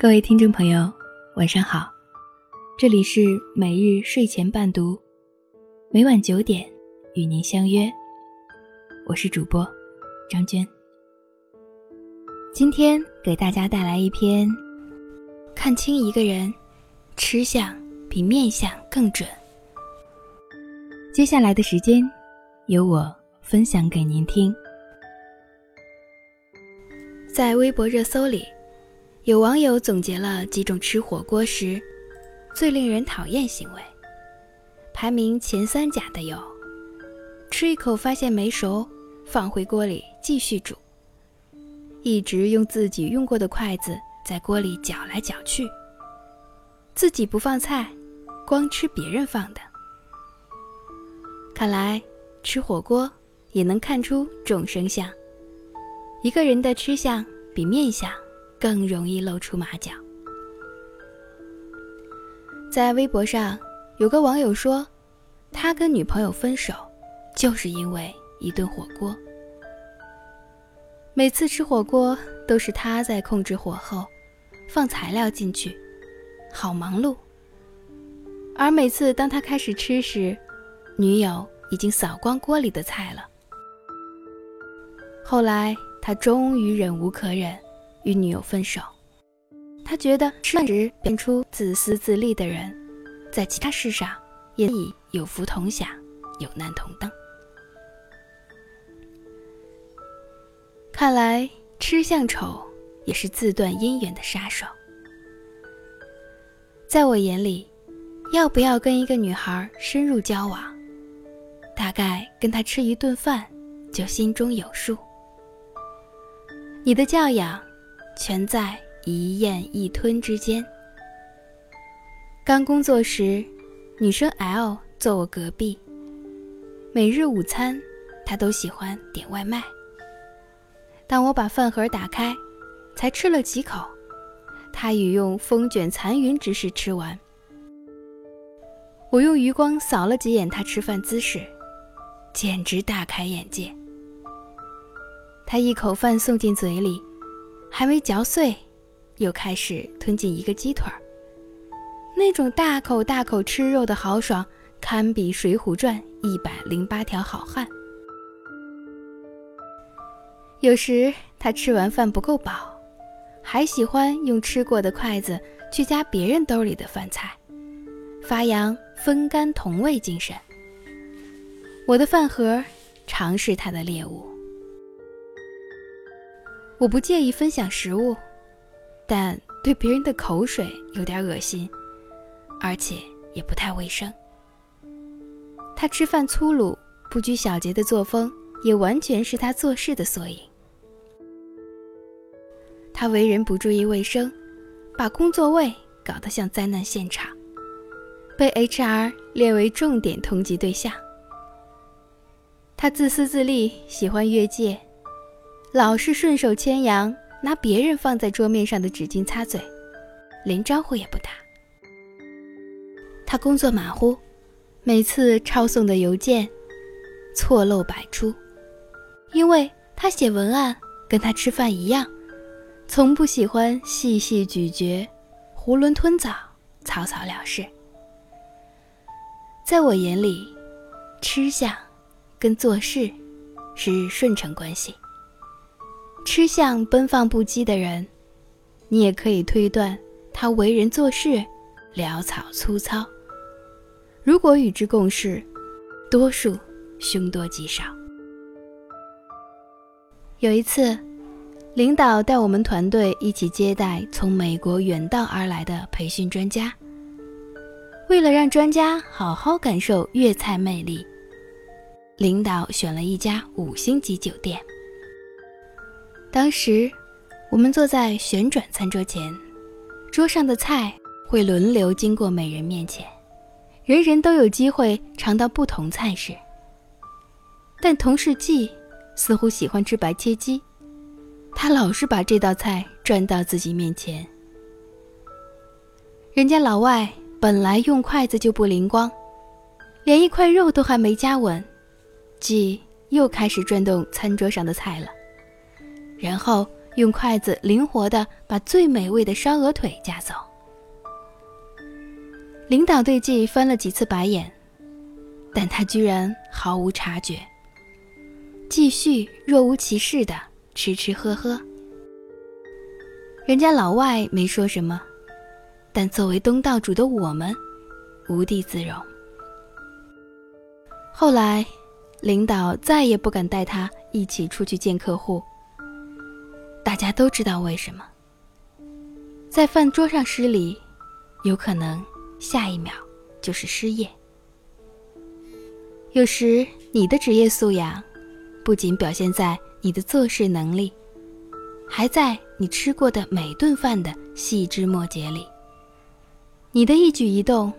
各位听众朋友，晚上好，这里是每日睡前伴读，每晚九点与您相约，我是主播张娟。今天给大家带来一篇：看清一个人，吃相比面相更准。接下来的时间，由我分享给您听。在微博热搜里。有网友总结了几种吃火锅时最令人讨厌行为，排名前三甲的有：吃一口发现没熟，放回锅里继续煮；一直用自己用过的筷子在锅里搅来搅去；自己不放菜，光吃别人放的。看来吃火锅也能看出众生相，一个人的吃相比面相。更容易露出马脚。在微博上，有个网友说，他跟女朋友分手，就是因为一顿火锅。每次吃火锅都是他在控制火候，放材料进去，好忙碌。而每次当他开始吃时，女友已经扫光锅里的菜了。后来他终于忍无可忍。与女友分手，他觉得吃饭时变出自私自利的人，在其他事上也以有福同享、有难同当。看来吃相丑也是自断姻缘的杀手。在我眼里，要不要跟一个女孩深入交往，大概跟她吃一顿饭就心中有数。你的教养。全在一咽一吞之间。刚工作时，女生 L 坐我隔壁。每日午餐，她都喜欢点外卖。当我把饭盒打开，才吃了几口，她已用风卷残云之势吃完。我用余光扫了几眼她吃饭姿势，简直大开眼界。她一口饭送进嘴里。还没嚼碎，又开始吞进一个鸡腿儿。那种大口大口吃肉的豪爽，堪比《水浒传》一百零八条好汉。有时他吃完饭不够饱，还喜欢用吃过的筷子去夹别人兜里的饭菜，发扬分甘同味精神。我的饭盒常是他的猎物。我不介意分享食物，但对别人的口水有点恶心，而且也不太卫生。他吃饭粗鲁、不拘小节的作风，也完全是他做事的缩影。他为人不注意卫生，把工作位搞得像灾难现场，被 HR 列为重点通缉对象。他自私自利，喜欢越界。老是顺手牵羊，拿别人放在桌面上的纸巾擦嘴，连招呼也不打。他工作马虎，每次抄送的邮件错漏百出，因为他写文案跟他吃饭一样，从不喜欢细细咀嚼、囫囵吞枣、草草了事。在我眼里，吃相跟做事是顺承关系。吃相奔放不羁的人，你也可以推断他为人做事潦草粗糙。如果与之共事，多数凶多吉少。有一次，领导带我们团队一起接待从美国远道而来的培训专家。为了让专家好好感受粤菜魅力，领导选了一家五星级酒店。当时，我们坐在旋转餐桌前，桌上的菜会轮流经过每人面前，人人都有机会尝到不同菜式。但同事季似乎喜欢吃白切鸡，他老是把这道菜转到自己面前。人家老外本来用筷子就不灵光，连一块肉都还没夹稳，季又开始转动餐桌上的菜了。然后用筷子灵活地把最美味的烧鹅腿夹走。领导对季翻了几次白眼，但他居然毫无察觉，继续若无其事地吃吃喝喝。人家老外没说什么，但作为东道主的我们，无地自容。后来，领导再也不敢带他一起出去见客户。大家都知道为什么，在饭桌上失礼，有可能下一秒就是失业。有时，你的职业素养，不仅表现在你的做事能力。还在你吃过的每顿饭的细枝末节里，你的一举一动，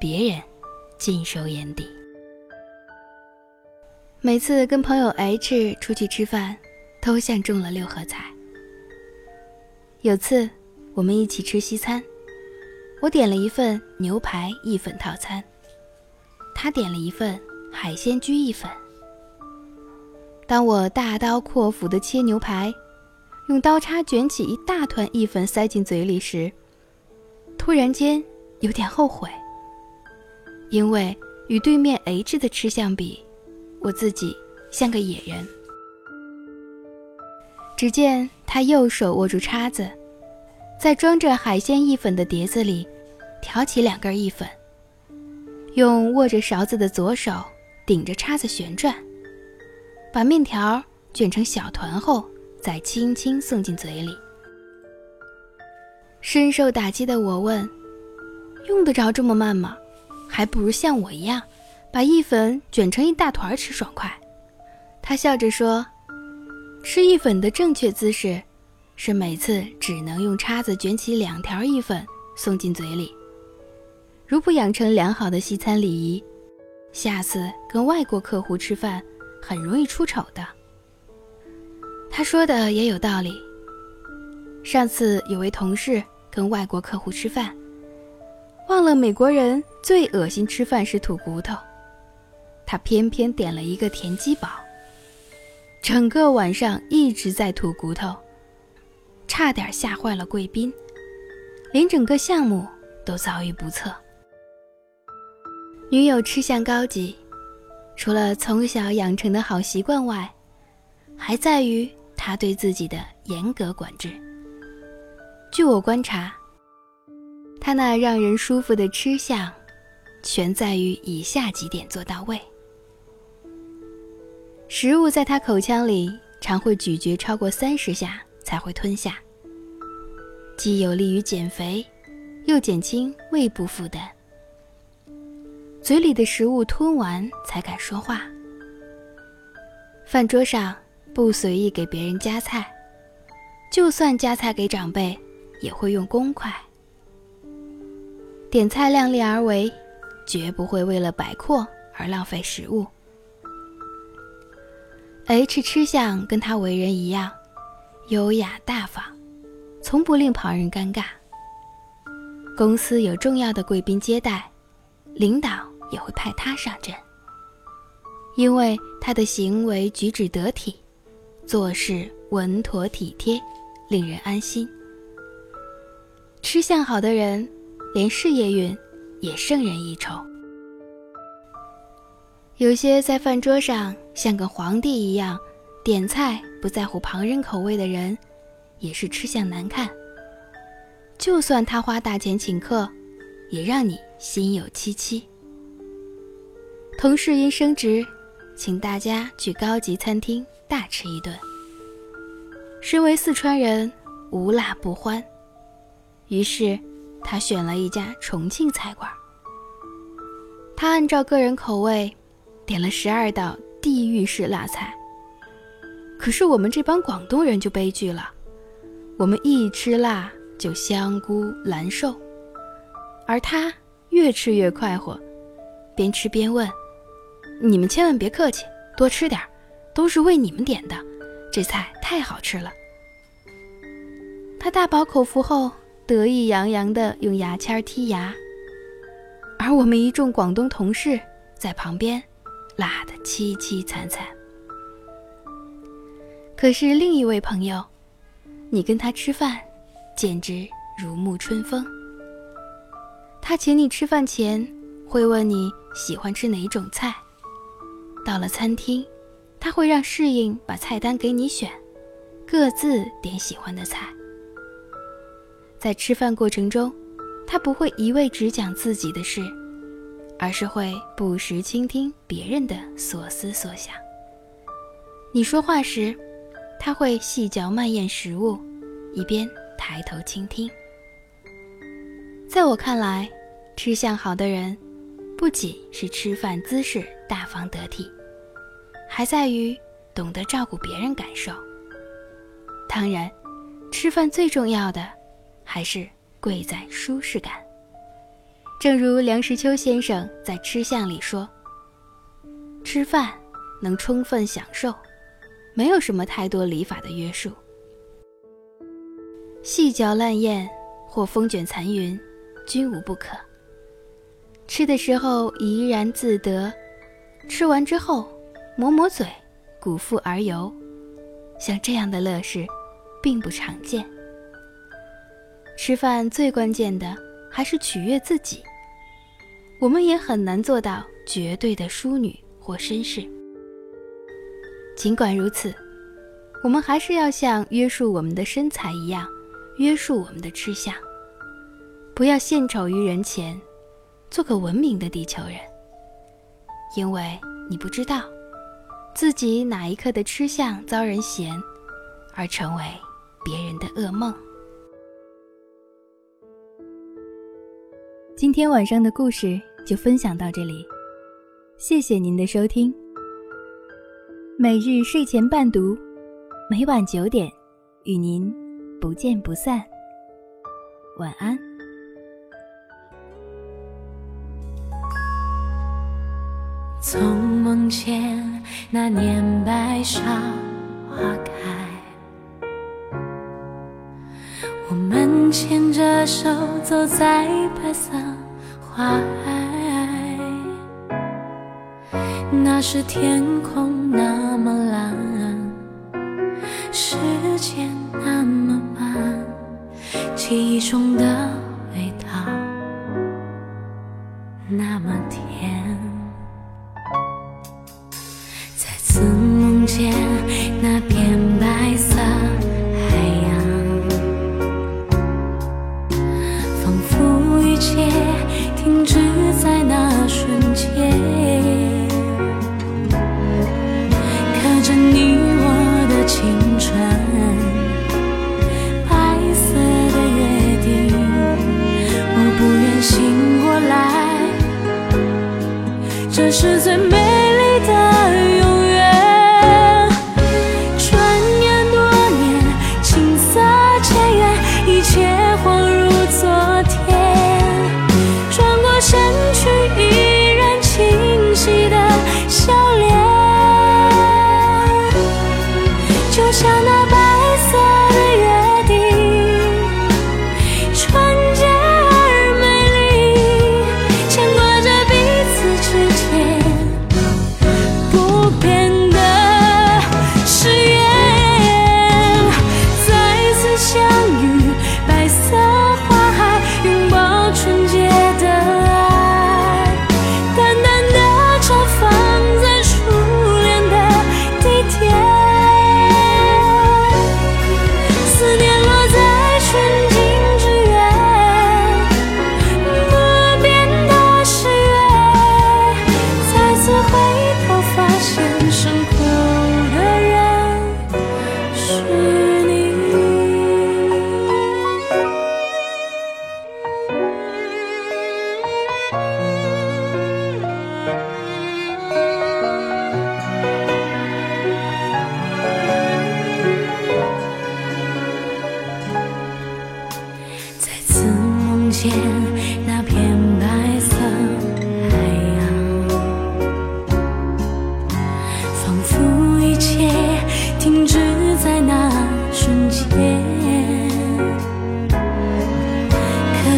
别人尽收眼底。每次跟朋友 H 出去吃饭，都像中了六合彩。有次我们一起吃西餐，我点了一份牛排意粉套餐，他点了一份海鲜焗意粉。当我大刀阔斧的切牛排。用刀叉卷起一大团意粉塞进嘴里时，突然间有点后悔，因为与对面 H 的吃相比，我自己像个野人。只见他右手握住叉子，在装着海鲜意粉的碟子里挑起两根意粉，用握着勺子的左手顶着叉子旋转，把面条卷成小团后。再轻轻送进嘴里。深受打击的我问：“用得着这么慢吗？还不如像我一样，把意粉卷成一大团吃爽快。”他笑着说：“吃意粉的正确姿势，是每次只能用叉子卷起两条意粉送进嘴里。如不养成良好的西餐礼仪，下次跟外国客户吃饭，很容易出丑的。”他说的也有道理。上次有位同事跟外国客户吃饭，忘了美国人最恶心吃饭是吐骨头，他偏偏点了一个田鸡堡，整个晚上一直在吐骨头，差点吓坏了贵宾，连整个项目都遭遇不测。女友吃相高级，除了从小养成的好习惯外，还在于。他对自己的严格管制。据我观察，他那让人舒服的吃相，全在于以下几点做到位：食物在他口腔里常会咀嚼超过三十下才会吞下，既有利于减肥，又减轻胃部负担。嘴里的食物吞完才敢说话。饭桌上。不随意给别人夹菜，就算夹菜给长辈，也会用公筷。点菜量力而为，绝不会为了摆阔而浪费食物。H 吃相跟他为人一样，优雅大方，从不令旁人尴尬。公司有重要的贵宾接待，领导也会派他上阵，因为他的行为举止得体。做事稳妥体贴，令人安心。吃相好的人，连事业运也胜人一筹。有些在饭桌上像个皇帝一样点菜不在乎旁人口味的人，也是吃相难看。就算他花大钱请客，也让你心有戚戚。同事因升职，请大家去高级餐厅。大吃一顿。身为四川人，无辣不欢，于是他选了一家重庆菜馆。他按照个人口味，点了十二道地狱式辣菜。可是我们这帮广东人就悲剧了，我们一吃辣就香菇难受，而他越吃越快活，边吃边问：“你们千万别客气，多吃点儿。”都是为你们点的，这菜太好吃了。他大饱口福后，得意洋洋地用牙签剔牙，而我们一众广东同事在旁边，辣得凄凄惨惨。可是另一位朋友，你跟他吃饭，简直如沐春风。他请你吃饭前，会问你喜欢吃哪种菜。到了餐厅，他会让侍应把菜单给你选，各自点喜欢的菜。在吃饭过程中，他不会一味只讲自己的事，而是会不时倾听别人的所思所想。你说话时，他会细嚼慢咽食物，一边抬头倾听。在我看来，吃相好的人，不仅是吃饭姿势大方得体，还在于懂得照顾别人感受。当然，吃饭最重要的。还是贵在舒适感。正如梁实秋先生在《吃相》里说：“吃饭能充分享受，没有什么太多礼法的约束。细嚼烂咽或风卷残云，均无不可。吃的时候怡然自得，吃完之后抹抹嘴，鼓腹而游，像这样的乐事，并不常见。”吃饭最关键的还是取悦自己。我们也很难做到绝对的淑女或绅士。尽管如此，我们还是要像约束我们的身材一样，约束我们的吃相。不要献丑于人前，做个文明的地球人。因为你不知道，自己哪一刻的吃相遭人嫌，而成为别人的噩梦。今天晚上的故事就分享到这里，谢谢您的收听。每日睡前伴读，每晚九点与您不见不散。晚安。从梦见那年白芍花开，我们牵着手走在白色。花海，那时天空那么蓝，时间那么慢，记忆中的味道那么甜。再次梦见那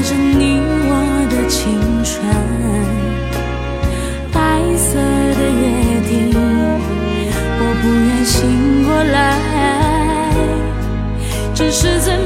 着你我的青春。白色的约定我不愿醒过来只是最